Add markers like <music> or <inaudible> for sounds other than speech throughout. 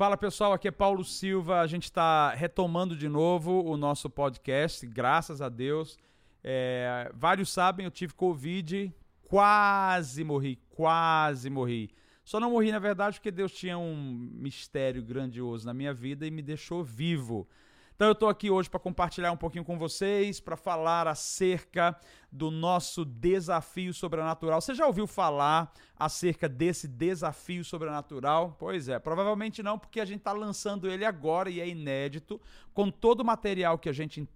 Fala pessoal, aqui é Paulo Silva. A gente está retomando de novo o nosso podcast, graças a Deus. É, vários sabem, eu tive Covid, quase morri, quase morri. Só não morri, na verdade, porque Deus tinha um mistério grandioso na minha vida e me deixou vivo. Então eu estou aqui hoje para compartilhar um pouquinho com vocês, para falar acerca do nosso desafio sobrenatural. Você já ouviu falar acerca desse desafio sobrenatural? Pois é, provavelmente não, porque a gente está lançando ele agora e é inédito, com todo o material que a gente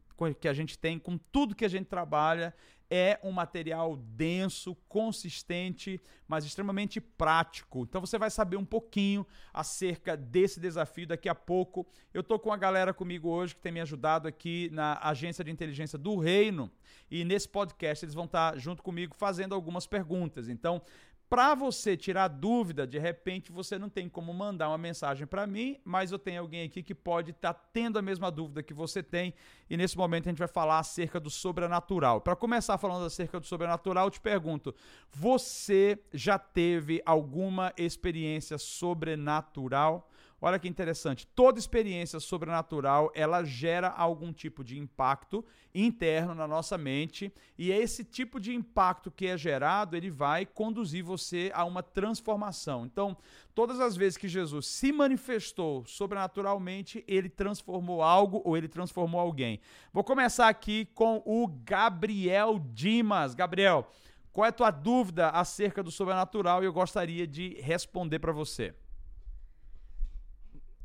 que a gente tem, com tudo que a gente trabalha, é um material denso, consistente, mas extremamente prático. Então você vai saber um pouquinho acerca desse desafio daqui a pouco. Eu tô com a galera comigo hoje que tem me ajudado aqui na agência de inteligência do Reino e nesse podcast eles vão estar junto comigo fazendo algumas perguntas. Então, para você tirar dúvida, de repente você não tem como mandar uma mensagem para mim, mas eu tenho alguém aqui que pode estar tá tendo a mesma dúvida que você tem, e nesse momento a gente vai falar acerca do sobrenatural. Para começar falando acerca do sobrenatural, eu te pergunto: você já teve alguma experiência sobrenatural? Olha que interessante. Toda experiência sobrenatural, ela gera algum tipo de impacto interno na nossa mente, e é esse tipo de impacto que é gerado, ele vai conduzir você a uma transformação. Então, todas as vezes que Jesus se manifestou sobrenaturalmente, ele transformou algo ou ele transformou alguém. Vou começar aqui com o Gabriel Dimas. Gabriel, qual é a tua dúvida acerca do sobrenatural? E eu gostaria de responder para você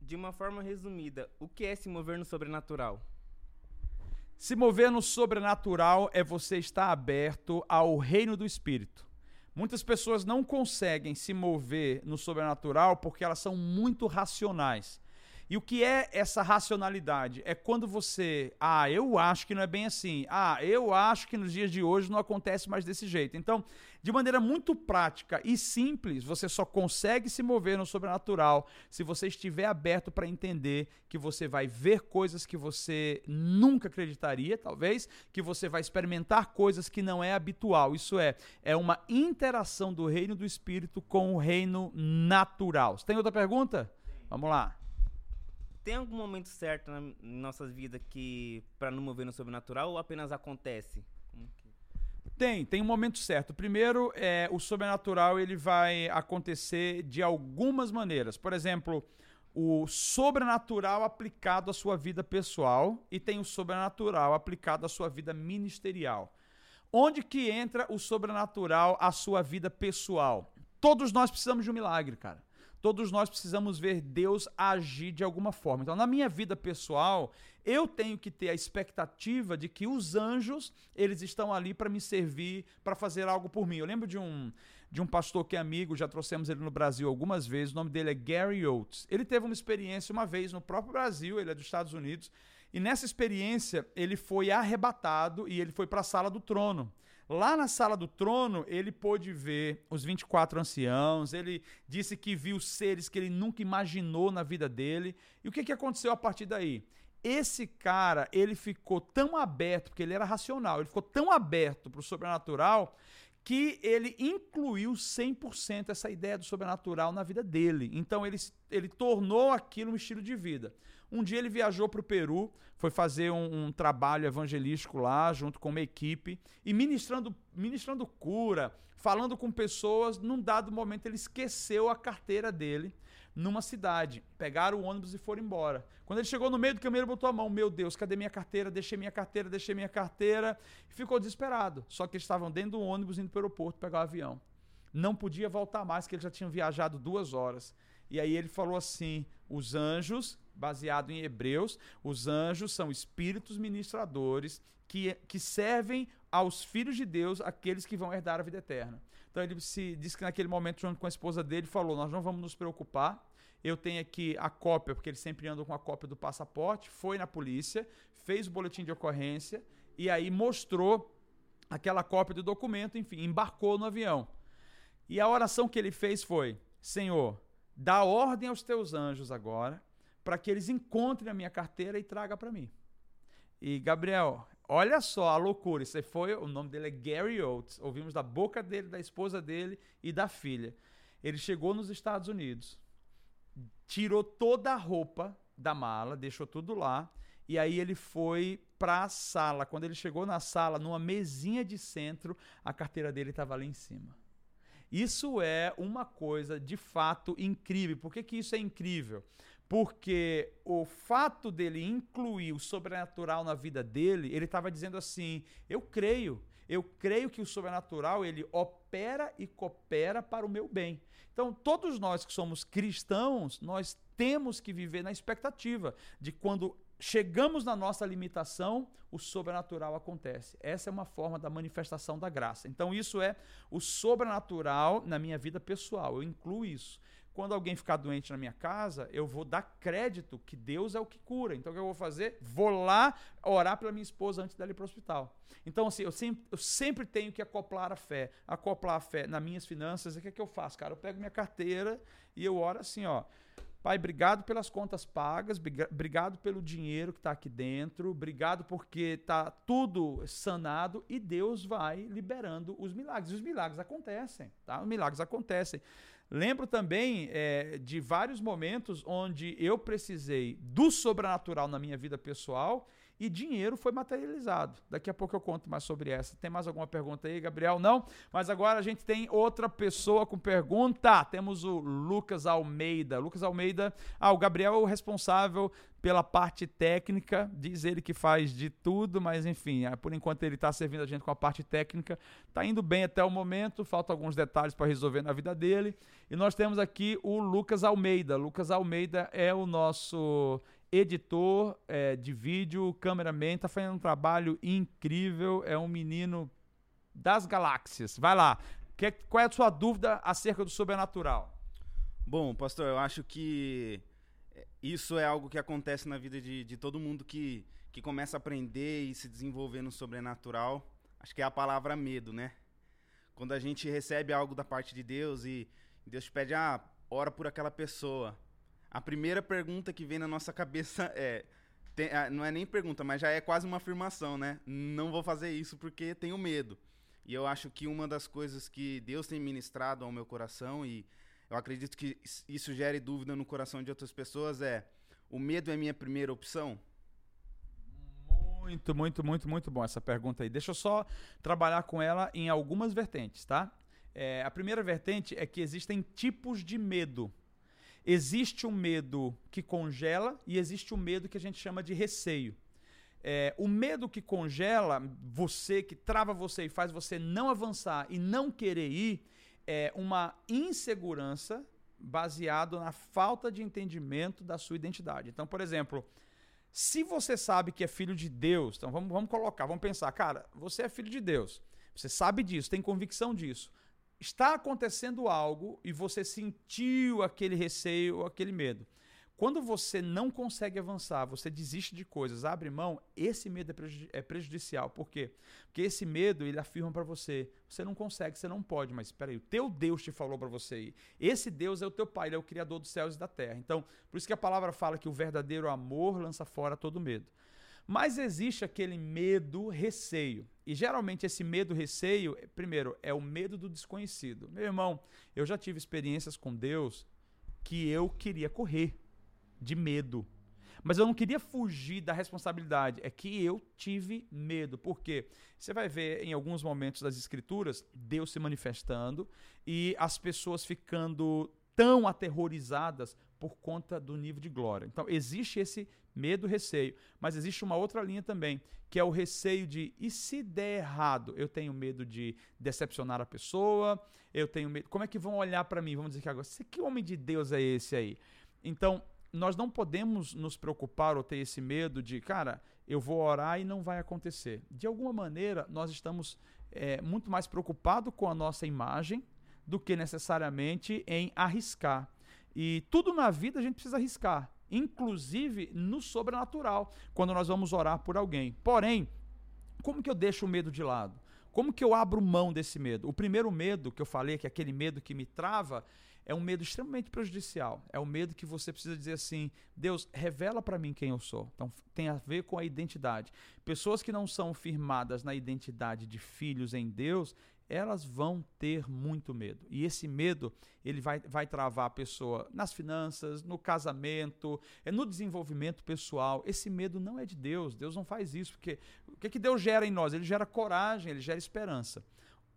de uma forma resumida, o que é se mover no sobrenatural? Se mover no sobrenatural é você estar aberto ao reino do Espírito. Muitas pessoas não conseguem se mover no sobrenatural porque elas são muito racionais. E o que é essa racionalidade? É quando você, ah, eu acho que não é bem assim. Ah, eu acho que nos dias de hoje não acontece mais desse jeito. Então, de maneira muito prática e simples, você só consegue se mover no sobrenatural se você estiver aberto para entender que você vai ver coisas que você nunca acreditaria, talvez, que você vai experimentar coisas que não é habitual. Isso é, é uma interação do reino do espírito com o reino natural. Você tem outra pergunta? Vamos lá tem algum momento certo na nossas vidas que para não mover no sobrenatural ou apenas acontece? Tem, tem um momento certo. Primeiro, é, o sobrenatural ele vai acontecer de algumas maneiras. Por exemplo, o sobrenatural aplicado à sua vida pessoal e tem o sobrenatural aplicado à sua vida ministerial. Onde que entra o sobrenatural à sua vida pessoal? Todos nós precisamos de um milagre, cara. Todos nós precisamos ver Deus agir de alguma forma. Então, na minha vida pessoal, eu tenho que ter a expectativa de que os anjos, eles estão ali para me servir, para fazer algo por mim. Eu lembro de um de um pastor que é amigo, já trouxemos ele no Brasil algumas vezes, o nome dele é Gary Oates. Ele teve uma experiência uma vez no próprio Brasil, ele é dos Estados Unidos, e nessa experiência ele foi arrebatado e ele foi para a sala do trono. Lá na sala do trono, ele pôde ver os 24 anciãos, ele disse que viu seres que ele nunca imaginou na vida dele. E o que, que aconteceu a partir daí? Esse cara, ele ficou tão aberto, porque ele era racional, ele ficou tão aberto para o sobrenatural que ele incluiu 100% essa ideia do sobrenatural na vida dele. Então ele, ele tornou aquilo um estilo de vida. Um dia ele viajou para o Peru, foi fazer um, um, trabalho evangelístico lá, junto com uma equipe, e ministrando, ministrando cura, falando com pessoas. Num dado momento ele esqueceu a carteira dele numa cidade. Pegaram o ônibus e foram embora. Quando ele chegou no meio do caminho, ele botou a mão: Meu Deus, cadê minha carteira? Deixei minha carteira, deixei minha carteira. E ficou desesperado. Só que eles estavam dentro do ônibus indo para o aeroporto pegar o avião. Não podia voltar mais, porque eles já tinham viajado duas horas. E aí ele falou assim: os anjos, baseado em Hebreus, os anjos são espíritos ministradores que, que servem aos filhos de Deus, aqueles que vão herdar a vida eterna. Então ele se disse que naquele momento, junto com a esposa dele, falou: Nós não vamos nos preocupar. Eu tenho aqui a cópia, porque eles sempre andam com a cópia do passaporte. Foi na polícia, fez o boletim de ocorrência e aí mostrou aquela cópia do documento, enfim, embarcou no avião. E a oração que ele fez foi: Senhor, dá ordem aos teus anjos agora para que eles encontrem a minha carteira e traga para mim. E Gabriel, Olha só a loucura. Isso foi, o nome dele é Gary Oates. Ouvimos da boca dele, da esposa dele e da filha. Ele chegou nos Estados Unidos. Tirou toda a roupa da mala, deixou tudo lá, e aí ele foi para a sala. Quando ele chegou na sala, numa mesinha de centro, a carteira dele estava lá em cima. Isso é uma coisa de fato incrível. Por que, que isso é incrível? Porque o fato dele incluir o sobrenatural na vida dele, ele estava dizendo assim: eu creio, eu creio que o sobrenatural ele opera e coopera para o meu bem. Então, todos nós que somos cristãos, nós temos que viver na expectativa de quando chegamos na nossa limitação, o sobrenatural acontece. Essa é uma forma da manifestação da graça. Então, isso é o sobrenatural na minha vida pessoal. Eu incluo isso. Quando alguém ficar doente na minha casa, eu vou dar crédito que Deus é o que cura. Então, o que eu vou fazer? Vou lá orar pela minha esposa antes dela ir para o hospital. Então, assim, eu sempre, eu sempre tenho que acoplar a fé. Acoplar a fé nas minhas finanças. O que, é que eu faço, cara? Eu pego minha carteira e eu oro assim, ó. Pai, obrigado pelas contas pagas, obrigado pelo dinheiro que está aqui dentro, obrigado porque está tudo sanado e Deus vai liberando os milagres. Os milagres acontecem, tá? Os milagres acontecem. Lembro também é, de vários momentos onde eu precisei do sobrenatural na minha vida pessoal e dinheiro foi materializado. Daqui a pouco eu conto mais sobre essa. Tem mais alguma pergunta aí, Gabriel? Não? Mas agora a gente tem outra pessoa com pergunta. Temos o Lucas Almeida. Lucas Almeida, ah, o Gabriel é o responsável pela parte técnica, diz ele que faz de tudo, mas enfim, ah, por enquanto ele está servindo a gente com a parte técnica, está indo bem até o momento, faltam alguns detalhes para resolver na vida dele. E nós temos aqui o Lucas Almeida. Lucas Almeida é o nosso editor é, de vídeo, cameraman, tá fazendo um trabalho incrível, é um menino das galáxias. Vai lá. Que, qual é a sua dúvida acerca do sobrenatural? Bom, pastor, eu acho que isso é algo que acontece na vida de, de todo mundo que, que começa a aprender e se desenvolver no sobrenatural. Acho que é a palavra medo, né? Quando a gente recebe algo da parte de Deus e Deus te pede, ah, ora por aquela pessoa a primeira pergunta que vem na nossa cabeça <laughs> é. Tem, ah, não é nem pergunta, mas já é quase uma afirmação, né? Não vou fazer isso porque tenho medo. E eu acho que uma das coisas que Deus tem ministrado ao meu coração, e eu acredito que isso gere dúvida no coração de outras pessoas, é: o medo é minha primeira opção? Muito, muito, muito, muito bom essa pergunta aí. Deixa eu só trabalhar com ela em algumas vertentes, tá? É, a primeira vertente é que existem tipos de medo. Existe um medo que congela e existe um medo que a gente chama de receio. É, o medo que congela você, que trava você e faz você não avançar e não querer ir, é uma insegurança baseado na falta de entendimento da sua identidade. Então, por exemplo, se você sabe que é filho de Deus, então vamos, vamos colocar, vamos pensar, cara, você é filho de Deus, você sabe disso, tem convicção disso está acontecendo algo e você sentiu aquele receio, aquele medo. Quando você não consegue avançar, você desiste de coisas, abre mão, esse medo é, é prejudicial. Por quê? Porque esse medo, ele afirma para você, você não consegue, você não pode, mas espera aí, o teu Deus te falou para você ir. Esse Deus é o teu pai, ele é o criador dos céus e da terra. Então, por isso que a palavra fala que o verdadeiro amor lança fora todo medo. Mas existe aquele medo, receio. E geralmente esse medo, receio, primeiro, é o medo do desconhecido. Meu irmão, eu já tive experiências com Deus que eu queria correr de medo. Mas eu não queria fugir da responsabilidade. É que eu tive medo. Por quê? Você vai ver em alguns momentos das escrituras Deus se manifestando e as pessoas ficando tão aterrorizadas por conta do nível de glória. Então, existe esse medo, receio, mas existe uma outra linha também, que é o receio de e se der errado? Eu tenho medo de decepcionar a pessoa, eu tenho medo. Como é que vão olhar para mim? Vamos dizer que agora, que homem de Deus é esse aí? Então, nós não podemos nos preocupar ou ter esse medo de, cara, eu vou orar e não vai acontecer. De alguma maneira, nós estamos é, muito mais preocupados com a nossa imagem do que necessariamente em arriscar. E tudo na vida a gente precisa arriscar, inclusive no sobrenatural, quando nós vamos orar por alguém. Porém, como que eu deixo o medo de lado? Como que eu abro mão desse medo? O primeiro medo que eu falei, que é aquele medo que me trava, é um medo extremamente prejudicial. É o um medo que você precisa dizer assim: Deus, revela para mim quem eu sou. Então tem a ver com a identidade. Pessoas que não são firmadas na identidade de filhos em Deus, elas vão ter muito medo. E esse medo, ele vai, vai travar a pessoa nas finanças, no casamento, é no desenvolvimento pessoal. Esse medo não é de Deus. Deus não faz isso, porque o que, que Deus gera em nós? Ele gera coragem, ele gera esperança.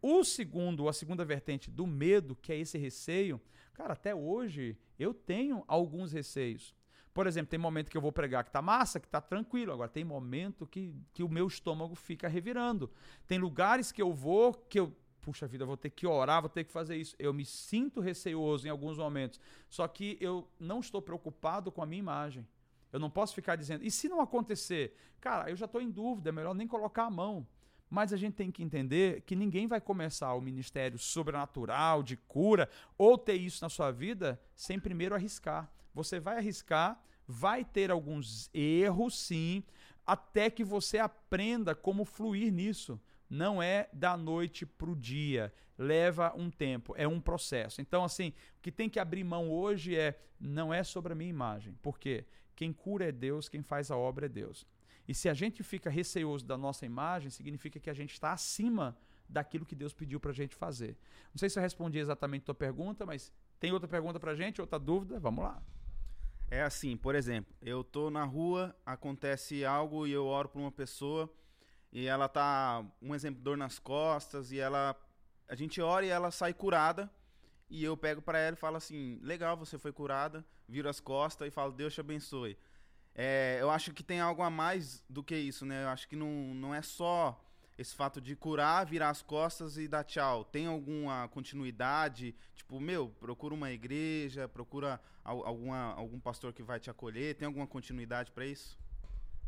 O segundo, a segunda vertente do medo, que é esse receio, cara, até hoje eu tenho alguns receios. Por exemplo, tem momento que eu vou pregar que tá massa, que tá tranquilo. Agora, tem momento que, que o meu estômago fica revirando. Tem lugares que eu vou que eu. Puxa vida, vou ter que orar, vou ter que fazer isso. Eu me sinto receoso em alguns momentos. Só que eu não estou preocupado com a minha imagem. Eu não posso ficar dizendo, e se não acontecer? Cara, eu já estou em dúvida, é melhor nem colocar a mão. Mas a gente tem que entender que ninguém vai começar o ministério sobrenatural, de cura, ou ter isso na sua vida, sem primeiro arriscar. Você vai arriscar, vai ter alguns erros, sim, até que você aprenda como fluir nisso. Não é da noite para o dia, leva um tempo, é um processo. Então, assim, o que tem que abrir mão hoje é não é sobre a minha imagem, porque quem cura é Deus, quem faz a obra é Deus. E se a gente fica receoso da nossa imagem, significa que a gente está acima daquilo que Deus pediu para a gente fazer. Não sei se eu respondi exatamente a tua pergunta, mas tem outra pergunta para a gente, outra dúvida? Vamos lá. É assim, por exemplo, eu tô na rua, acontece algo e eu oro por uma pessoa e ela tá, um exemplo, dor nas costas e ela a gente ora e ela sai curada e eu pego para ela e falo assim: "Legal, você foi curada", viro as costas e falo: "Deus te abençoe". É, eu acho que tem algo a mais do que isso, né? Eu acho que não, não é só esse fato de curar, virar as costas e dar tchau. Tem alguma continuidade? Tipo, meu, procura uma igreja, procura alguma, algum pastor que vai te acolher. Tem alguma continuidade para isso?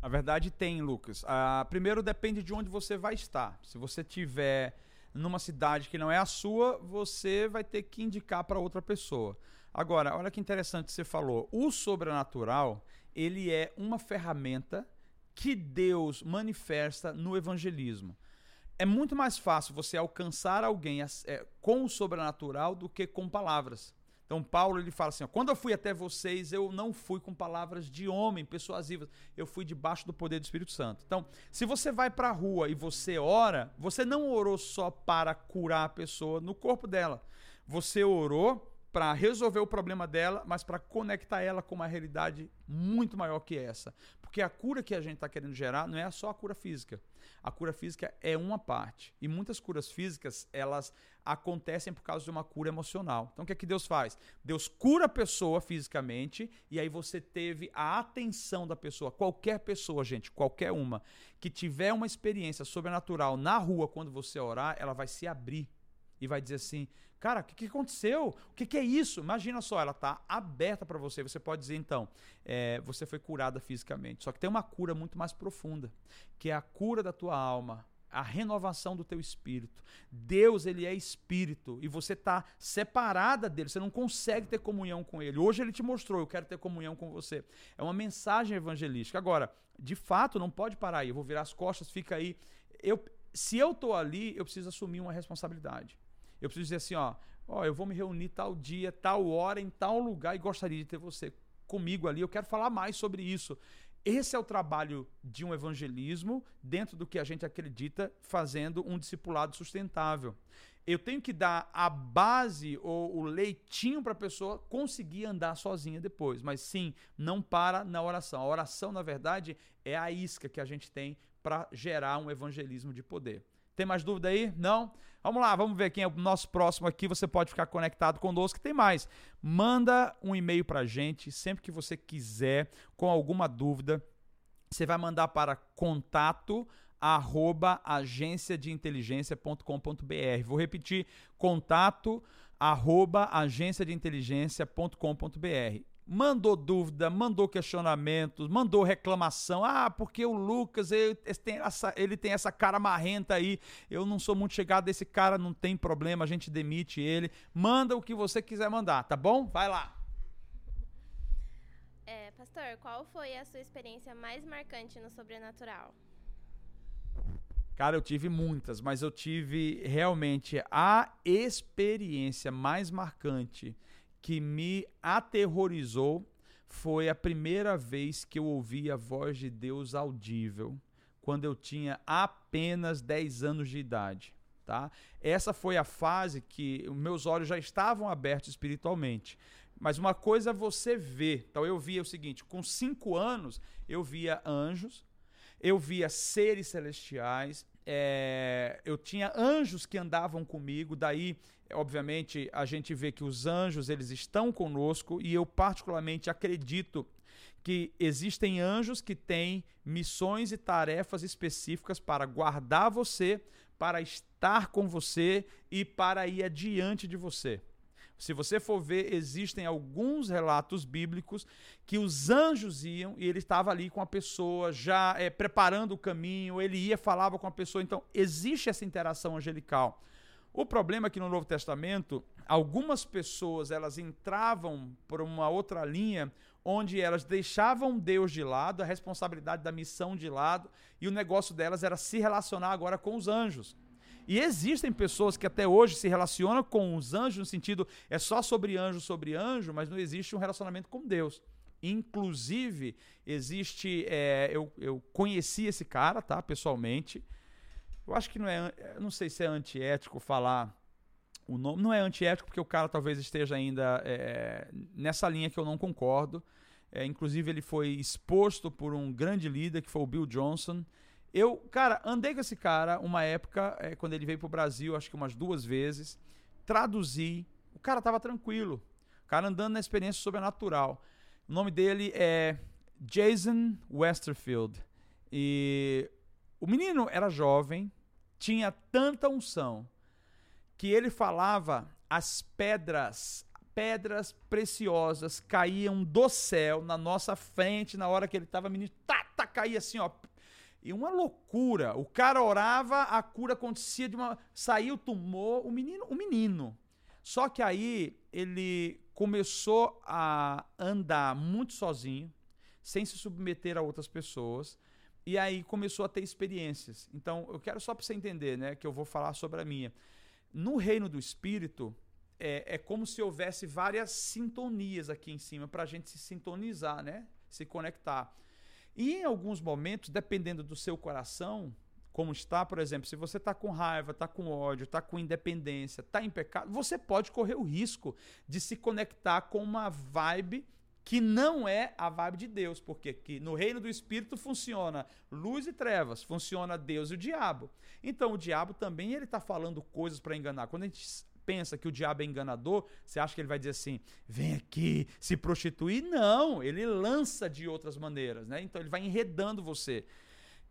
Na verdade, tem, Lucas. Ah, primeiro, depende de onde você vai estar. Se você tiver numa cidade que não é a sua, você vai ter que indicar para outra pessoa. Agora, olha que interessante você falou. O sobrenatural, ele é uma ferramenta que Deus manifesta no evangelismo. É muito mais fácil você alcançar alguém é, com o sobrenatural do que com palavras. Então Paulo ele fala assim: ó, quando eu fui até vocês, eu não fui com palavras de homem persuasivas, eu fui debaixo do poder do Espírito Santo. Então, se você vai para a rua e você ora, você não orou só para curar a pessoa no corpo dela. Você orou para resolver o problema dela, mas para conectar ela com uma realidade muito maior que essa. Porque a cura que a gente está querendo gerar não é só a cura física. A cura física é uma parte. E muitas curas físicas, elas acontecem por causa de uma cura emocional. Então o que é que Deus faz? Deus cura a pessoa fisicamente e aí você teve a atenção da pessoa. Qualquer pessoa, gente, qualquer uma, que tiver uma experiência sobrenatural na rua quando você orar, ela vai se abrir e vai dizer assim: Cara, o que, que, aconteceu? O que, que, é isso? Imagina só, ela está aberta para você. Você pode dizer, então, é, você foi curada fisicamente. Só que tem uma cura muito mais profunda, que é a cura da tua alma, a renovação do teu espírito. Deus, ele é espírito e você está separada dele, você não consegue ter comunhão com ele. Hoje ele te mostrou, eu quero ter comunhão com você. É uma mensagem evangelística. Agora, de fato, não pode parar aí. Eu vou virar as costas, fica aí. Eu, se eu estou ali, eu preciso assumir uma responsabilidade. Eu preciso dizer assim, ó, ó, eu vou me reunir tal dia, tal hora, em tal lugar e gostaria de ter você comigo ali. Eu quero falar mais sobre isso. Esse é o trabalho de um evangelismo dentro do que a gente acredita, fazendo um discipulado sustentável. Eu tenho que dar a base ou o leitinho para a pessoa conseguir andar sozinha depois. Mas sim, não para na oração. A oração, na verdade, é a isca que a gente tem para gerar um evangelismo de poder. Tem mais dúvida aí? Não? Vamos lá, vamos ver quem é o nosso próximo aqui. Você pode ficar conectado conosco. Tem mais. Manda um e-mail para a gente sempre que você quiser, com alguma dúvida. Você vai mandar para contato arroba. Vou repetir, contato arroba mandou dúvida, mandou questionamentos, mandou reclamação. Ah, porque o Lucas, ele tem, essa, ele tem essa cara marrenta aí, eu não sou muito chegado desse cara, não tem problema, a gente demite ele. Manda o que você quiser mandar, tá bom? Vai lá. É, pastor, qual foi a sua experiência mais marcante no sobrenatural? Cara, eu tive muitas, mas eu tive realmente a experiência mais marcante que me aterrorizou foi a primeira vez que eu ouvi a voz de Deus audível, quando eu tinha apenas 10 anos de idade. tá? Essa foi a fase que meus olhos já estavam abertos espiritualmente. Mas uma coisa você ver. Então eu via o seguinte: com cinco anos eu via anjos, eu via seres celestiais, é, eu tinha anjos que andavam comigo. Daí, obviamente, a gente vê que os anjos eles estão conosco e eu particularmente acredito que existem anjos que têm missões e tarefas específicas para guardar você, para estar com você e para ir adiante de você. Se você for ver, existem alguns relatos bíblicos que os anjos iam e ele estava ali com a pessoa, já é, preparando o caminho, ele ia, falava com a pessoa. Então, existe essa interação angelical. O problema é que no Novo Testamento, algumas pessoas elas entravam por uma outra linha onde elas deixavam Deus de lado, a responsabilidade da missão de lado, e o negócio delas era se relacionar agora com os anjos. E existem pessoas que até hoje se relacionam com os anjos, no sentido é só sobre anjo, sobre anjo, mas não existe um relacionamento com Deus. Inclusive, existe. É, eu, eu conheci esse cara, tá? Pessoalmente. Eu acho que não é. Não sei se é antiético falar o nome. Não é antiético, porque o cara talvez esteja ainda é, nessa linha que eu não concordo. É, inclusive, ele foi exposto por um grande líder, que foi o Bill Johnson. Eu, cara, andei com esse cara uma época, é, quando ele veio pro Brasil, acho que umas duas vezes. Traduzi. O cara tava tranquilo. O cara andando na experiência sobrenatural. O nome dele é Jason Westerfield. E o menino era jovem, tinha tanta unção, que ele falava as pedras, pedras preciosas caíam do céu na nossa frente na hora que ele estava menino, tá, tá, caía assim, ó, e uma loucura. O cara orava, a cura acontecia de uma. Saiu o tumor, o menino, o menino. Só que aí ele começou a andar muito sozinho, sem se submeter a outras pessoas. E aí começou a ter experiências. Então, eu quero só para você entender, né, que eu vou falar sobre a minha. No reino do espírito, é, é como se houvesse várias sintonias aqui em cima para a gente se sintonizar, né? Se conectar. E em alguns momentos, dependendo do seu coração, como está, por exemplo, se você está com raiva, está com ódio, está com independência, está em pecado, você pode correr o risco de se conectar com uma vibe que não é a vibe de Deus, porque que no reino do espírito funciona luz e trevas, funciona Deus e o diabo. Então o diabo também ele está falando coisas para enganar. Quando a gente pensa que o diabo é enganador, você acha que ele vai dizer assim: vem aqui se prostituir? Não, ele lança de outras maneiras, né? Então ele vai enredando você.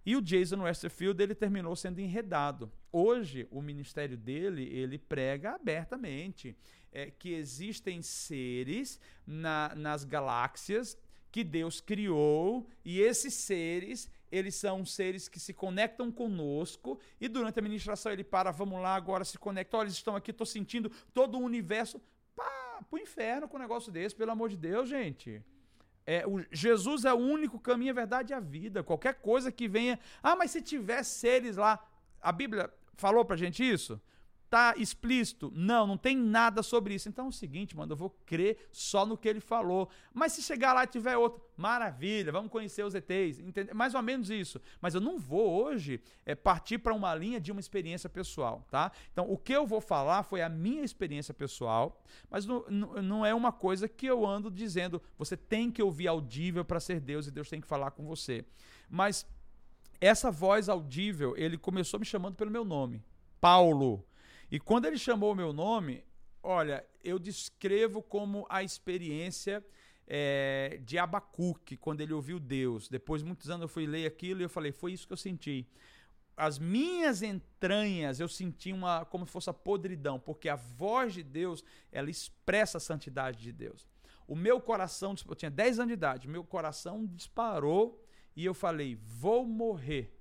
E o Jason Westerfield ele terminou sendo enredado. Hoje o ministério dele ele prega abertamente é, que existem seres na, nas galáxias que Deus criou e esses seres eles são seres que se conectam conosco e durante a ministração ele para, vamos lá, agora se conecta, olha, eles estão aqui, estou sentindo todo o universo. Pá, pro inferno com um negócio desse, pelo amor de Deus, gente. É, o, Jesus é o único caminho, a verdade e a vida. Qualquer coisa que venha. Ah, mas se tiver seres lá. A Bíblia falou pra gente isso? Tá explícito? Não, não tem nada sobre isso. Então é o seguinte, mano, eu vou crer só no que ele falou. Mas se chegar lá e tiver outro, maravilha, vamos conhecer os ETs. Entende? Mais ou menos isso. Mas eu não vou hoje é, partir para uma linha de uma experiência pessoal, tá? Então o que eu vou falar foi a minha experiência pessoal, mas não, não é uma coisa que eu ando dizendo, você tem que ouvir audível para ser Deus e Deus tem que falar com você. Mas essa voz audível, ele começou me chamando pelo meu nome, Paulo. E quando ele chamou o meu nome, olha, eu descrevo como a experiência é, de Abacuque, quando ele ouviu Deus. Depois de muitos anos eu fui ler aquilo e eu falei, foi isso que eu senti. As minhas entranhas eu senti uma como se fosse a podridão, porque a voz de Deus, ela expressa a santidade de Deus. O meu coração, eu tinha 10 anos de idade, meu coração disparou e eu falei, vou morrer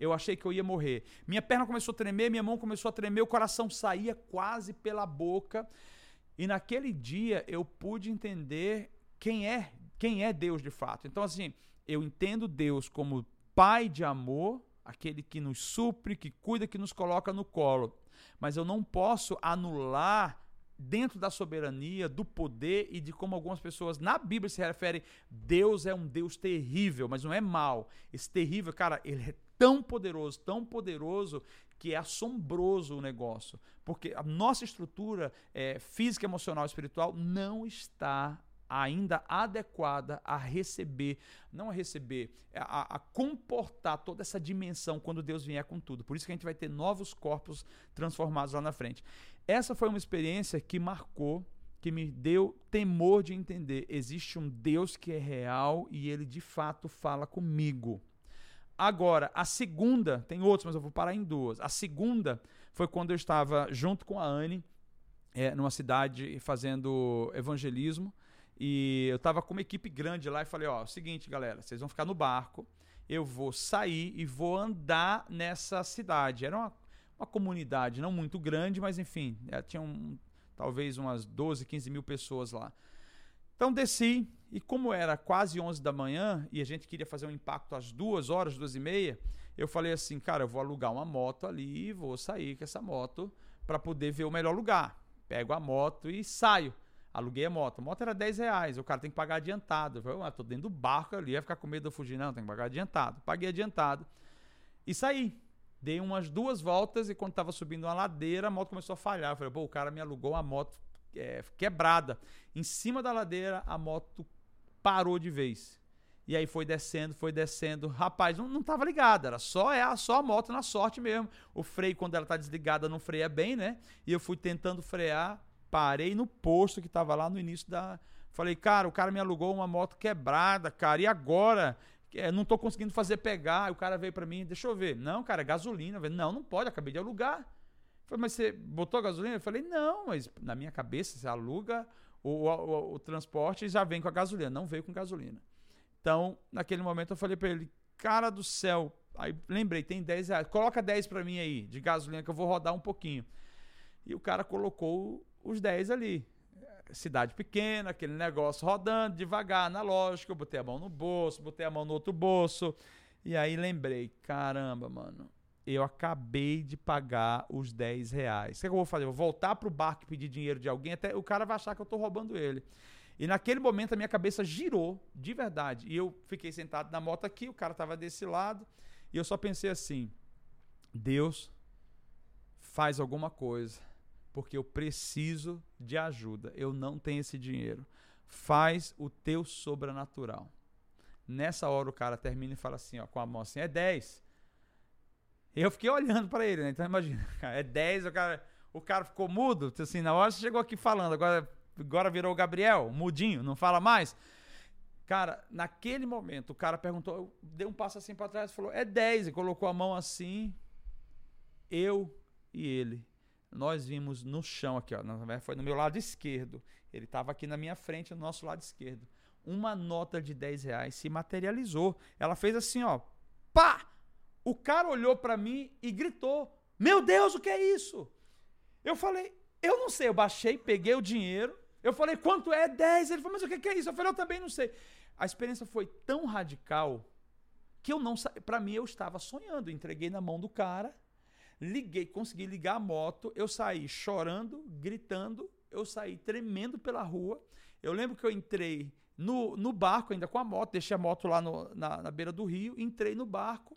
eu achei que eu ia morrer. Minha perna começou a tremer, minha mão começou a tremer, o coração saía quase pela boca. E naquele dia eu pude entender quem é, quem é Deus de fato. Então assim, eu entendo Deus como pai de amor, aquele que nos supre, que cuida, que nos coloca no colo. Mas eu não posso anular dentro da soberania, do poder e de como algumas pessoas na Bíblia se referem, Deus é um Deus terrível, mas não é mal. Esse terrível, cara, ele é tão poderoso, tão poderoso, que é assombroso o negócio. Porque a nossa estrutura é, física, emocional espiritual não está ainda adequada a receber, não a receber, a, a, comportar toda essa dimensão quando Deus vier com tudo. Por isso que a gente vai ter novos corpos transformados lá na frente. Essa foi uma experiência que marcou, que me deu temor de entender. Existe um Deus que é real e ele de fato fala comigo. Agora, a segunda, tem outros, mas eu vou parar em duas. A segunda foi quando eu estava junto com a Anne, é, numa cidade fazendo evangelismo. E eu estava com uma equipe grande lá e falei: Ó, seguinte, galera, vocês vão ficar no barco, eu vou sair e vou andar nessa cidade. Era uma, uma comunidade não muito grande, mas enfim, é, tinha um, talvez umas 12, 15 mil pessoas lá. Então desci, e como era quase 11 da manhã e a gente queria fazer um impacto às duas horas, duas e meia, eu falei assim, cara, eu vou alugar uma moto ali e vou sair com essa moto para poder ver o melhor lugar. Pego a moto e saio. Aluguei a moto. A moto era 10 reais. O cara tem que pagar adiantado. Eu falei, ah, tô dentro do barco ali, ia ficar com medo de eu fugir. Não, tem que pagar adiantado. Paguei adiantado. E saí. Dei umas duas voltas e quando tava subindo uma ladeira, a moto começou a falhar. Eu falei, pô, o cara me alugou uma moto é, quebrada. Em cima da ladeira, a moto parou de vez. E aí foi descendo, foi descendo. Rapaz, não, não tava ligado, era só, é, só a moto na sorte mesmo. O freio, quando ela tá desligada, não freia bem, né? E eu fui tentando frear, Parei no posto que tava lá no início da. Falei, cara, o cara me alugou uma moto quebrada, cara, e agora? É, não tô conseguindo fazer pegar. O cara veio para mim, deixa eu ver. Não, cara, é gasolina. Não, não pode, acabei de alugar. Falei, mas você botou gasolina? Eu falei, não, mas na minha cabeça você aluga o, o, o, transporte e já vem com a gasolina. Não veio com gasolina. Então, naquele momento eu falei para ele, cara do céu. Aí lembrei, tem 10 reais. Coloca 10 para mim aí de gasolina que eu vou rodar um pouquinho. E o cara colocou os 10 ali. Cidade pequena, aquele negócio rodando devagar, analógico. Eu botei a mão no bolso, botei a mão no outro bolso. E aí lembrei, caramba, mano, eu acabei de pagar os 10 reais. O que, é que eu vou fazer? Eu vou voltar pro barco e pedir dinheiro de alguém, até o cara vai achar que eu tô roubando ele. E naquele momento a minha cabeça girou, de verdade. E eu fiquei sentado na moto aqui, o cara tava desse lado, e eu só pensei assim: Deus faz alguma coisa porque eu preciso de ajuda. Eu não tenho esse dinheiro. Faz o teu sobrenatural. Nessa hora o cara termina e fala assim, ó, com a mão assim, é 10. Eu fiquei olhando para ele, né? Então imagina, <laughs> é 10, o cara, o cara ficou mudo, assim, na hora você chegou aqui falando, agora, agora virou o Gabriel, mudinho, não fala mais. Cara, naquele momento, o cara perguntou, deu um passo assim para trás falou, é 10, e colocou a mão assim, eu e ele nós vimos no chão aqui, ó, foi no meu lado esquerdo. Ele estava aqui na minha frente, no nosso lado esquerdo. Uma nota de 10 reais se materializou. Ela fez assim, ó, pá! O cara olhou para mim e gritou: Meu Deus, o que é isso? Eu falei: Eu não sei. Eu baixei, peguei o dinheiro. Eu falei: Quanto é? 10. Ele falou: Mas o que é isso? Eu falei: Eu também não sei. A experiência foi tão radical que eu não. Para mim, eu estava sonhando. Entreguei na mão do cara Liguei, consegui ligar a moto, eu saí chorando, gritando, eu saí tremendo pela rua. Eu lembro que eu entrei no, no barco ainda com a moto, deixei a moto lá no, na, na beira do rio, entrei no barco.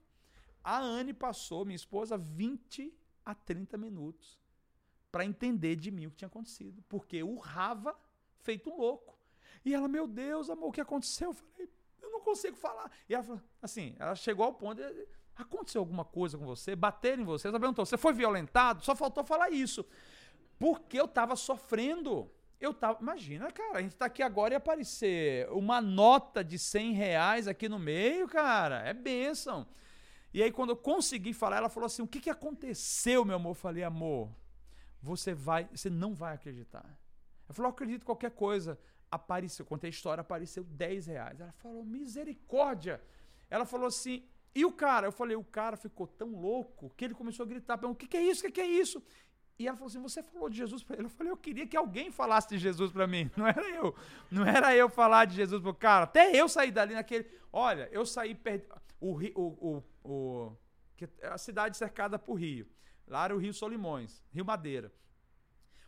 A Anne passou, minha esposa, 20 a 30 minutos para entender de mim o que tinha acontecido, porque eu urrava feito um louco. E ela, meu Deus, amor, o que aconteceu? Eu falei, eu não consigo falar. E ela falou, assim, ela chegou ao ponto de, Aconteceu alguma coisa com você? Bateram em você? Ela perguntou, você foi violentado? Só faltou falar isso. Porque eu tava sofrendo. Eu tava. Imagina, cara, a gente tá aqui agora e aparecer uma nota de 100 reais aqui no meio, cara. É bênção. E aí, quando eu consegui falar, ela falou assim: O que, que aconteceu, meu amor? Eu falei, amor, você vai. Você não vai acreditar. Ela falou, eu acredito qualquer coisa. Apareceu, contei a história, apareceu 10 reais. Ela falou, misericórdia. Ela falou assim: e o cara, eu falei, o cara ficou tão louco que ele começou a gritar o que, que é isso? O que, que é isso? E ela falou assim: Você falou de Jesus para ele? Eu falei: Eu queria que alguém falasse de Jesus para mim. <laughs> Não era eu. Não era eu falar de Jesus para o cara. Até eu saí dali naquele. Olha, eu saí. Per... O, o, o, o, a cidade cercada por rio. Lá era o Rio Solimões, Rio Madeira.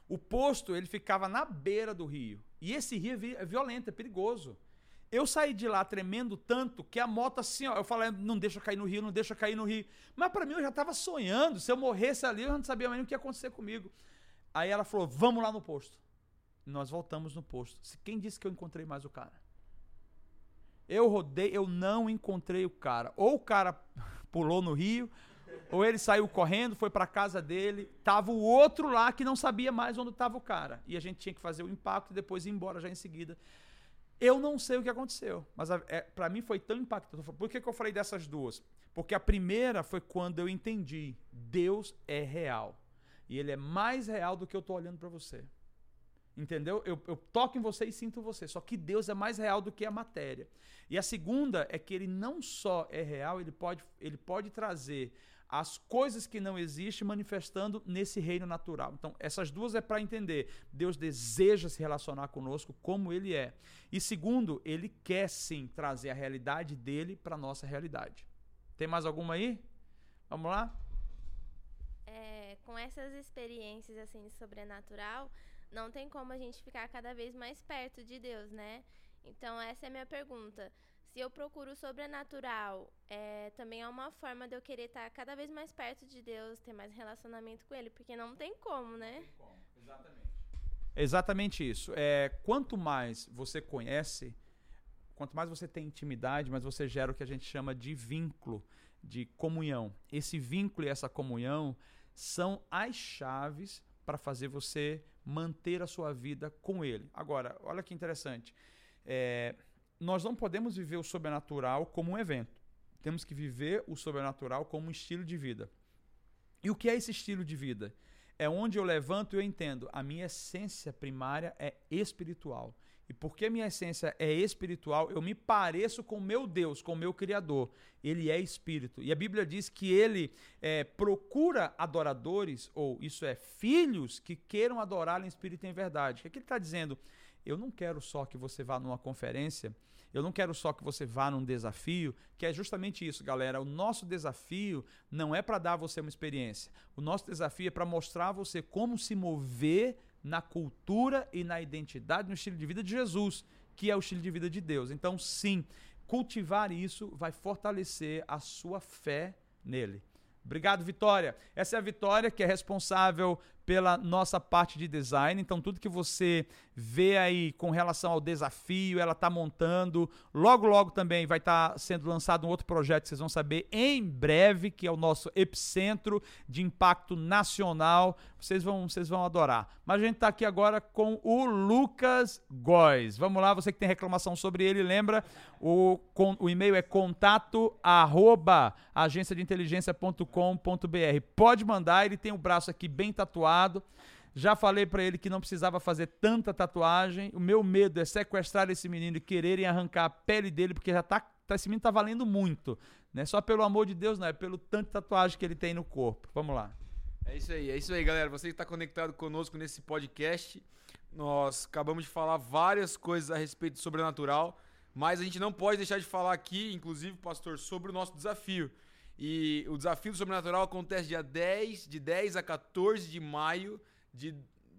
O posto, ele ficava na beira do rio. E esse rio é violento, é perigoso. Eu saí de lá tremendo tanto que a moto assim, ó, eu falei, não deixa cair no rio, não deixa cair no rio. Mas para mim eu já tava sonhando, se eu morresse ali, eu não sabia mais o que ia acontecer comigo. Aí ela falou: "Vamos lá no posto". Nós voltamos no posto. Quem disse que eu encontrei mais o cara? Eu rodei, eu não encontrei o cara. Ou o cara <laughs> pulou no rio, ou ele saiu correndo, foi para casa dele, tava o outro lá que não sabia mais onde estava o cara. E a gente tinha que fazer o impacto e depois ir embora já em seguida. Eu não sei o que aconteceu, mas é, para mim foi tão impactante. Por que, que eu falei dessas duas? Porque a primeira foi quando eu entendi: Deus é real. E ele é mais real do que eu estou olhando para você. Entendeu? Eu, eu, toco em você e sinto você. Só que Deus é mais real do que a matéria. E a segunda é que ele não só é real, ele pode, ele pode trazer as coisas que não existem manifestando nesse reino natural. Então, essas duas é para entender. Deus deseja se relacionar conosco como ele é. E segundo, ele quer sim trazer a realidade dele para nossa realidade. Tem mais alguma aí? Vamos lá? É, com essas experiências assim de sobrenatural, não tem como a gente ficar cada vez mais perto de Deus, né? Então, essa é a minha pergunta. Se eu procuro o sobrenatural, é, também é uma forma de eu querer estar cada vez mais perto de Deus, ter mais relacionamento com Ele, porque não tem como, né? Não tem como, exatamente. Exatamente isso. É, quanto mais você conhece, quanto mais você tem intimidade, mais você gera o que a gente chama de vínculo, de comunhão. Esse vínculo e essa comunhão são as chaves para fazer você manter a sua vida com Ele. Agora, olha que interessante. É, nós não podemos viver o sobrenatural como um evento. Temos que viver o sobrenatural como um estilo de vida. E o que é esse estilo de vida? É onde eu levanto e eu entendo. A minha essência primária é espiritual. E porque minha essência é espiritual, eu me pareço com meu Deus, com meu Criador. Ele é espírito. E a Bíblia diz que ele é, procura adoradores, ou isso é, filhos que queiram adorá-lo em espírito e em verdade. O que, é que ele está dizendo? Eu não quero só que você vá numa conferência, eu não quero só que você vá num desafio, que é justamente isso, galera. O nosso desafio não é para dar a você uma experiência. O nosso desafio é para mostrar a você como se mover na cultura e na identidade, no estilo de vida de Jesus, que é o estilo de vida de Deus. Então, sim, cultivar isso vai fortalecer a sua fé nele. Obrigado, Vitória. Essa é a Vitória que é responsável pela nossa parte de design. Então, tudo que você vê aí com relação ao desafio, ela está montando. Logo, logo também vai estar tá sendo lançado um outro projeto vocês vão saber em breve, que é o nosso epicentro de impacto nacional. Vocês vão, vocês vão adorar. Mas a gente está aqui agora com o Lucas Góes. Vamos lá, você que tem reclamação sobre ele, lembra? O, com, o e-mail é contato arroba. Pode mandar, ele tem o braço aqui bem tatuado lado. Já falei para ele que não precisava fazer tanta tatuagem. O meu medo é sequestrar esse menino e quererem arrancar a pele dele, porque já tá, tá esse menino tá valendo muito. Não é só pelo amor de Deus, não, é pelo tanto de tatuagem que ele tem no corpo. Vamos lá. É isso aí, é isso aí, galera. Você que está conectado conosco nesse podcast, nós acabamos de falar várias coisas a respeito do sobrenatural, mas a gente não pode deixar de falar aqui, inclusive, pastor, sobre o nosso desafio. E o desafio do sobrenatural acontece dia 10, de 10 a 14 de maio de,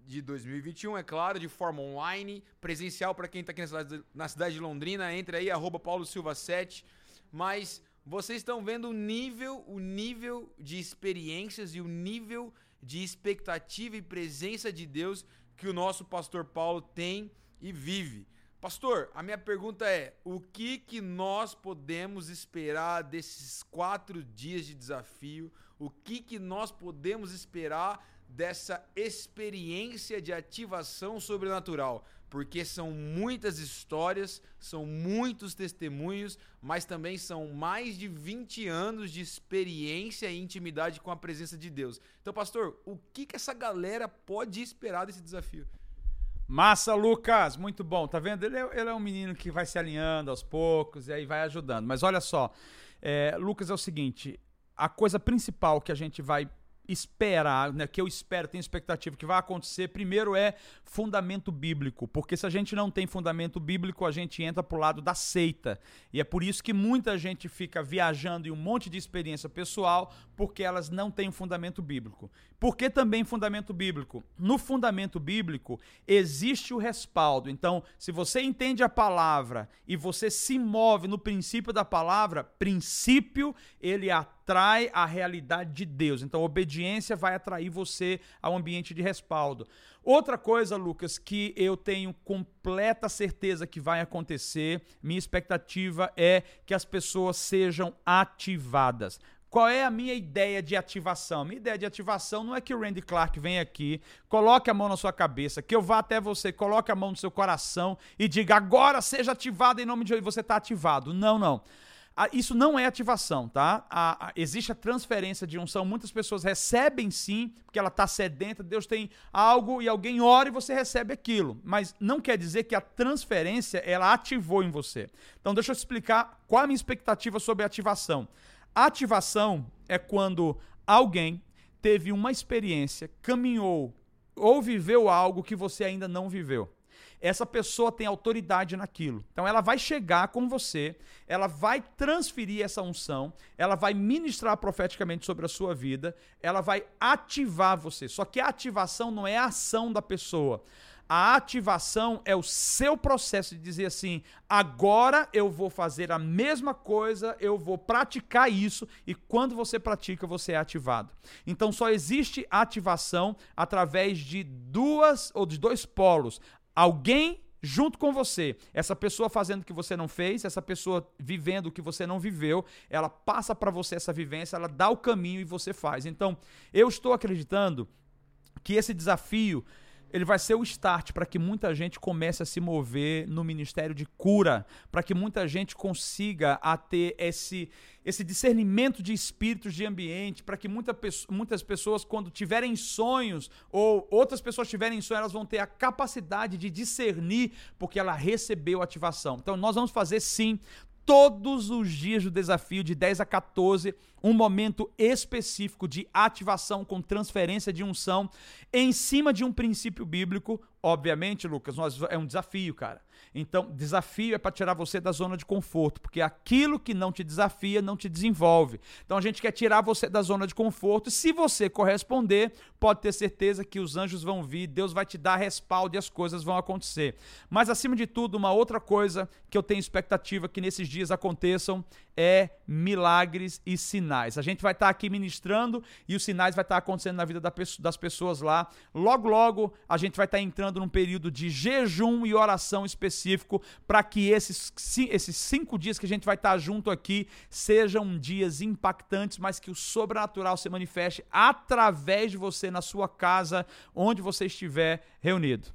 de 2021, é claro, de forma online, presencial para quem está aqui na cidade, na cidade de Londrina. Entre aí, arroba Paulo Silva 7. Mas vocês estão vendo o nível, o nível de experiências e o nível de expectativa e presença de Deus que o nosso pastor Paulo tem e vive. Pastor, a minha pergunta é: o que que nós podemos esperar desses quatro dias de desafio? O que que nós podemos esperar dessa experiência de ativação sobrenatural? Porque são muitas histórias, são muitos testemunhos, mas também são mais de 20 anos de experiência e intimidade com a presença de Deus. Então, pastor, o que que essa galera pode esperar desse desafio? Massa, Lucas, muito bom. Tá vendo? Ele é, ele é, um menino que vai se alinhando aos poucos e aí vai ajudando. Mas olha só, é, Lucas é o seguinte: a coisa principal que a gente vai esperar, né, que eu espero, tenho expectativa que vai acontecer, primeiro é fundamento bíblico, porque se a gente não tem fundamento bíblico, a gente entra pro lado da seita. E é por isso que muita gente fica viajando em um monte de experiência pessoal, porque elas não têm fundamento bíblico. Por que também fundamento bíblico? No fundamento bíblico existe o respaldo. Então, se você entende a palavra e você se move no princípio da palavra, princípio ele atrai a realidade de Deus. Então, obediência vai atrair você ao ambiente de respaldo. Outra coisa, Lucas, que eu tenho completa certeza que vai acontecer, minha expectativa é que as pessoas sejam ativadas. Qual é a minha ideia de ativação? Minha ideia de ativação não é que o Randy Clark venha aqui, coloque a mão na sua cabeça, que eu vá até você, coloque a mão no seu coração e diga agora seja ativado em nome de e você está ativado. Não, não. Isso não é ativação, tá? A, a, existe a transferência de unção. Muitas pessoas recebem sim, porque ela está sedenta. Deus tem algo e alguém ora e você recebe aquilo. Mas não quer dizer que a transferência ela ativou em você. Então, deixa eu explicar qual a minha expectativa sobre ativação. Ativação é quando alguém teve uma experiência, caminhou ou viveu algo que você ainda não viveu. Essa pessoa tem autoridade naquilo. Então ela vai chegar com você, ela vai transferir essa unção, ela vai ministrar profeticamente sobre a sua vida, ela vai ativar você. Só que a ativação não é a ação da pessoa. A ativação é o seu processo de dizer assim: agora eu vou fazer a mesma coisa, eu vou praticar isso, e quando você pratica, você é ativado. Então só existe ativação através de duas ou de dois polos. Alguém junto com você. Essa pessoa fazendo o que você não fez, essa pessoa vivendo o que você não viveu, ela passa para você essa vivência, ela dá o caminho e você faz. Então, eu estou acreditando que esse desafio ele vai ser o start para que muita gente comece a se mover no ministério de cura, para que muita gente consiga a ter esse, esse discernimento de espíritos de ambiente, para que muita, muitas pessoas, quando tiverem sonhos, ou outras pessoas tiverem sonhos, elas vão ter a capacidade de discernir, porque ela recebeu ativação. Então, nós vamos fazer sim todos os dias do desafio, de 10 a 14, um momento específico de ativação com transferência de unção em cima de um princípio bíblico. Obviamente, Lucas, nós, é um desafio, cara. Então, desafio é para tirar você da zona de conforto, porque aquilo que não te desafia não te desenvolve. Então, a gente quer tirar você da zona de conforto. E se você corresponder, pode ter certeza que os anjos vão vir, Deus vai te dar respaldo e as coisas vão acontecer. Mas, acima de tudo, uma outra coisa que eu tenho expectativa que nesses dias aconteçam é milagres e sinais. A gente vai estar tá aqui ministrando e os sinais vai estar tá acontecendo na vida das pessoas lá. Logo, logo, a gente vai estar tá entrando num período de jejum e oração específico para que esses, esses cinco dias que a gente vai estar junto aqui sejam dias impactantes, mas que o sobrenatural se manifeste através de você na sua casa, onde você estiver reunido.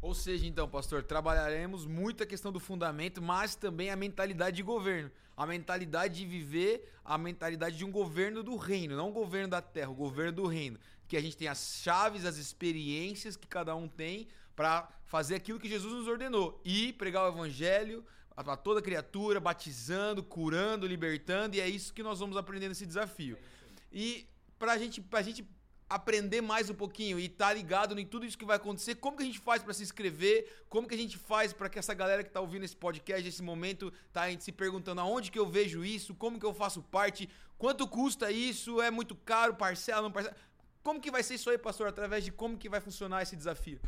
Ou seja, então, pastor, trabalharemos muito a questão do fundamento, mas também a mentalidade de governo. A mentalidade de viver a mentalidade de um governo do reino, não o governo da terra, o governo do reino. Que a gente tem as chaves, as experiências que cada um tem para fazer aquilo que Jesus nos ordenou. E pregar o evangelho a toda criatura, batizando, curando, libertando, e é isso que nós vamos aprender nesse desafio. E pra gente, pra gente aprender mais um pouquinho e tá ligado em tudo isso que vai acontecer, como que a gente faz para se inscrever, como que a gente faz para que essa galera que está ouvindo esse podcast nesse momento tá se perguntando aonde que eu vejo isso, como que eu faço parte, quanto custa isso, é muito caro, parcela, não parcela. Como que vai ser isso aí, pastor, através de como que vai funcionar esse desafio?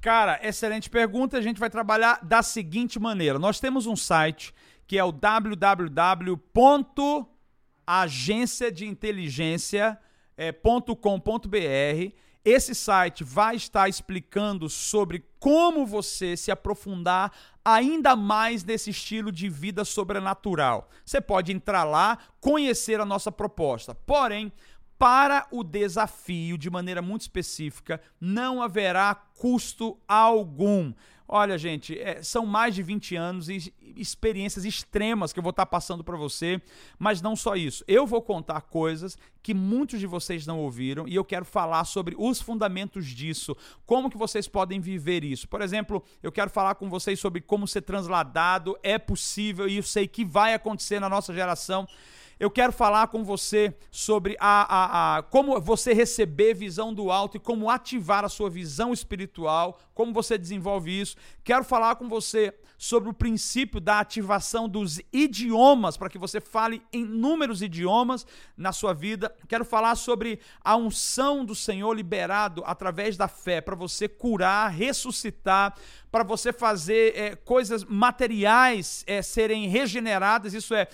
Cara, excelente pergunta. A gente vai trabalhar da seguinte maneira. Nós temos um site que é o www.agenciadeinteligência.com é, .com.br. Esse site vai estar explicando sobre como você se aprofundar ainda mais nesse estilo de vida sobrenatural. Você pode entrar lá, conhecer a nossa proposta. Porém, para o desafio, de maneira muito específica, não haverá custo algum. Olha, gente, é, são mais de 20 anos e experiências extremas que eu vou estar passando para você, mas não só isso. Eu vou contar coisas que muitos de vocês não ouviram e eu quero falar sobre os fundamentos disso, como que vocês podem viver isso. Por exemplo, eu quero falar com vocês sobre como ser transladado, é possível e eu sei que vai acontecer na nossa geração. Eu quero falar com você sobre a, a, a, como você receber visão do alto e como ativar a sua visão espiritual, como você desenvolve isso. Quero falar com você sobre o princípio da ativação dos idiomas, para que você fale em inúmeros idiomas na sua vida. Quero falar sobre a unção do Senhor liberado através da fé, para você curar, ressuscitar, para você fazer é, coisas materiais é, serem regeneradas, isso é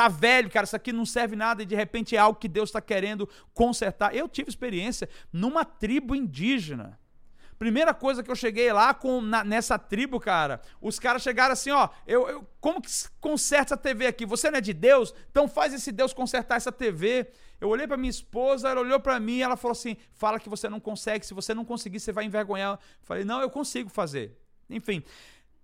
tá velho, cara, isso aqui não serve nada e de repente é algo que Deus está querendo consertar. Eu tive experiência numa tribo indígena. Primeira coisa que eu cheguei lá com na, nessa tribo, cara, os caras chegaram assim, ó, eu, eu como que conserta essa TV aqui? Você não é de Deus? Então faz esse Deus consertar essa TV. Eu olhei para minha esposa, ela olhou para mim, ela falou assim: "Fala que você não consegue, se você não conseguir, você vai envergonhar". Eu falei: "Não, eu consigo fazer". Enfim,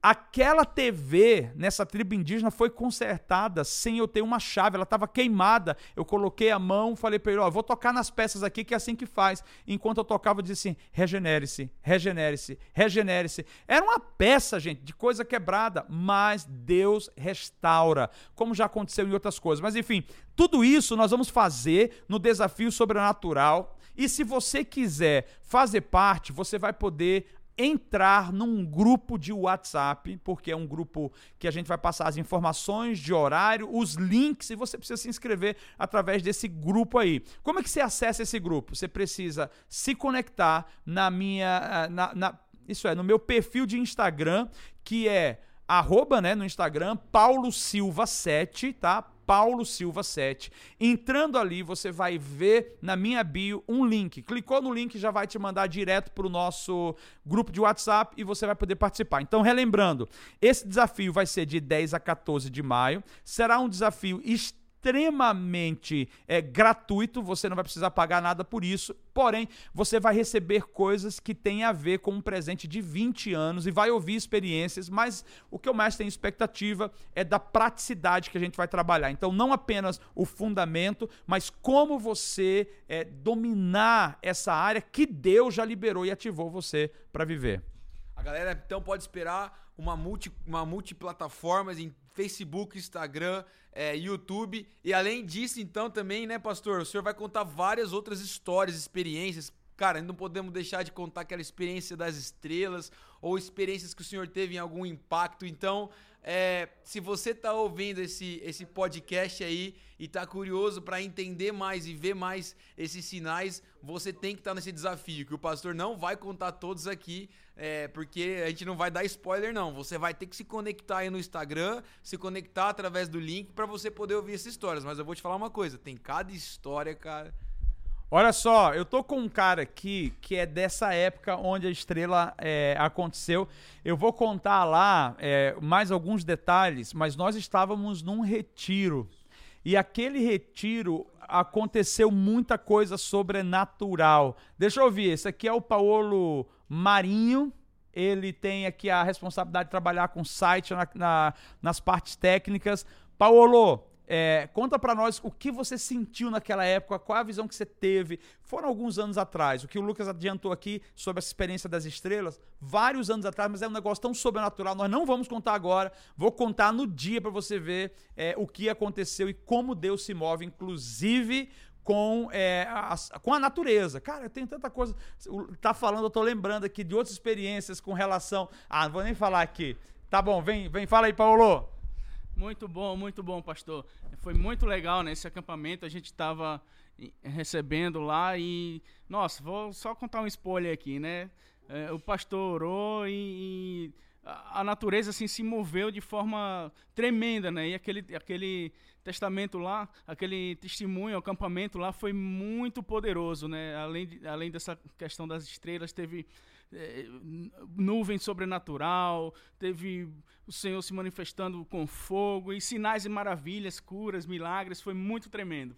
Aquela TV nessa tribo indígena foi consertada sem eu ter uma chave, ela estava queimada. Eu coloquei a mão, falei para ele: Ó, vou tocar nas peças aqui, que é assim que faz. Enquanto eu tocava, eu disse assim: regenere-se, regenere-se, regenere-se. Era uma peça, gente, de coisa quebrada, mas Deus restaura, como já aconteceu em outras coisas. Mas enfim, tudo isso nós vamos fazer no desafio sobrenatural. E se você quiser fazer parte, você vai poder entrar num grupo de WhatsApp, porque é um grupo que a gente vai passar as informações de horário, os links, e você precisa se inscrever através desse grupo aí. Como é que você acessa esse grupo? Você precisa se conectar na minha. Ah, na, na isso é, no meu perfil de Instagram, que é arroba, né, no Instagram, Paulo Silva 7, tá? Paulo Silva 7. Entrando ali, você vai ver na minha bio um link. Clicou no link, já vai te mandar direto para o nosso grupo de WhatsApp e você vai poder participar. Então, relembrando, esse desafio vai ser de 10 a 14 de maio. Será um desafio extremamente extremamente é, gratuito, você não vai precisar pagar nada por isso, porém, você vai receber coisas que têm a ver com um presente de 20 anos e vai ouvir experiências, mas o que eu mais tenho expectativa é da praticidade que a gente vai trabalhar. Então, não apenas o fundamento, mas como você é, dominar essa área que Deus já liberou e ativou você para viver. A galera então pode esperar uma, multi, uma multiplataformas em Facebook, Instagram, é, YouTube. E além disso, então, também, né, pastor? O senhor vai contar várias outras histórias, experiências. Cara, não podemos deixar de contar aquela experiência das estrelas ou experiências que o senhor teve em algum impacto. Então, é, se você está ouvindo esse, esse podcast aí e está curioso para entender mais e ver mais esses sinais, você tem que estar tá nesse desafio, que o pastor não vai contar todos aqui, é, porque a gente não vai dar spoiler, não. Você vai ter que se conectar aí no Instagram, se conectar através do link para você poder ouvir essas histórias. Mas eu vou te falar uma coisa: tem cada história, cara. Olha só, eu tô com um cara aqui que é dessa época onde a estrela é, aconteceu. Eu vou contar lá é, mais alguns detalhes, mas nós estávamos num retiro. E aquele retiro aconteceu muita coisa sobrenatural. Deixa eu ouvir, esse aqui é o Paulo Marinho. Ele tem aqui a responsabilidade de trabalhar com site na, na, nas partes técnicas. Paulo, é, conta para nós o que você sentiu naquela época, qual a visão que você teve. Foram alguns anos atrás. O que o Lucas adiantou aqui sobre essa experiência das estrelas, vários anos atrás, mas é um negócio tão sobrenatural. Nós não vamos contar agora. Vou contar no dia para você ver é, o que aconteceu e como Deus se move, inclusive com, é, a, com a natureza. Cara, tem tanta coisa. Tá falando, eu tô lembrando aqui de outras experiências com relação. Ah, não vou nem falar aqui. Tá bom, vem, vem, fala aí, Paulo. Muito bom, muito bom, pastor. Foi muito legal nesse acampamento. A gente estava recebendo lá e. Nossa, vou só contar um spoiler aqui, né? É, o pastor orou e, e a natureza assim se moveu de forma tremenda, né? E aquele, aquele testamento lá, aquele testemunho, acampamento lá foi muito poderoso, né? Além, de, além dessa questão das estrelas, teve é, nuvem sobrenatural, teve o Senhor se manifestando com fogo e sinais e maravilhas, curas, milagres, foi muito tremendo.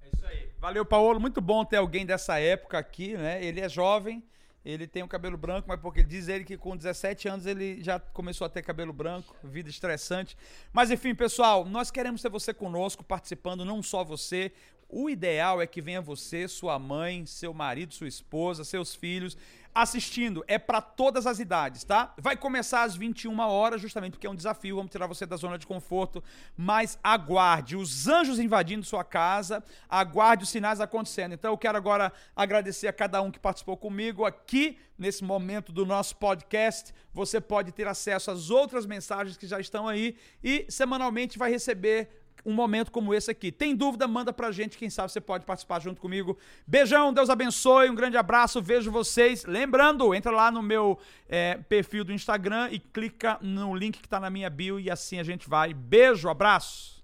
É isso aí. Valeu, Paulo. Muito bom ter alguém dessa época aqui, né? Ele é jovem, ele tem o cabelo branco, mas porque diz ele que com 17 anos ele já começou a ter cabelo branco, vida estressante. Mas enfim, pessoal, nós queremos ter você conosco, participando, não só você. O ideal é que venha você, sua mãe, seu marido, sua esposa, seus filhos. Assistindo. É para todas as idades, tá? Vai começar às 21 horas, justamente porque é um desafio, vamos tirar você da zona de conforto, mas aguarde os anjos invadindo sua casa, aguarde os sinais acontecendo. Então eu quero agora agradecer a cada um que participou comigo aqui nesse momento do nosso podcast. Você pode ter acesso às outras mensagens que já estão aí e semanalmente vai receber um momento como esse aqui. Tem dúvida? Manda pra gente, quem sabe você pode participar junto comigo. Beijão, Deus abençoe, um grande abraço, vejo vocês. Lembrando, entra lá no meu é, perfil do Instagram e clica no link que tá na minha bio e assim a gente vai. Beijo, abraço!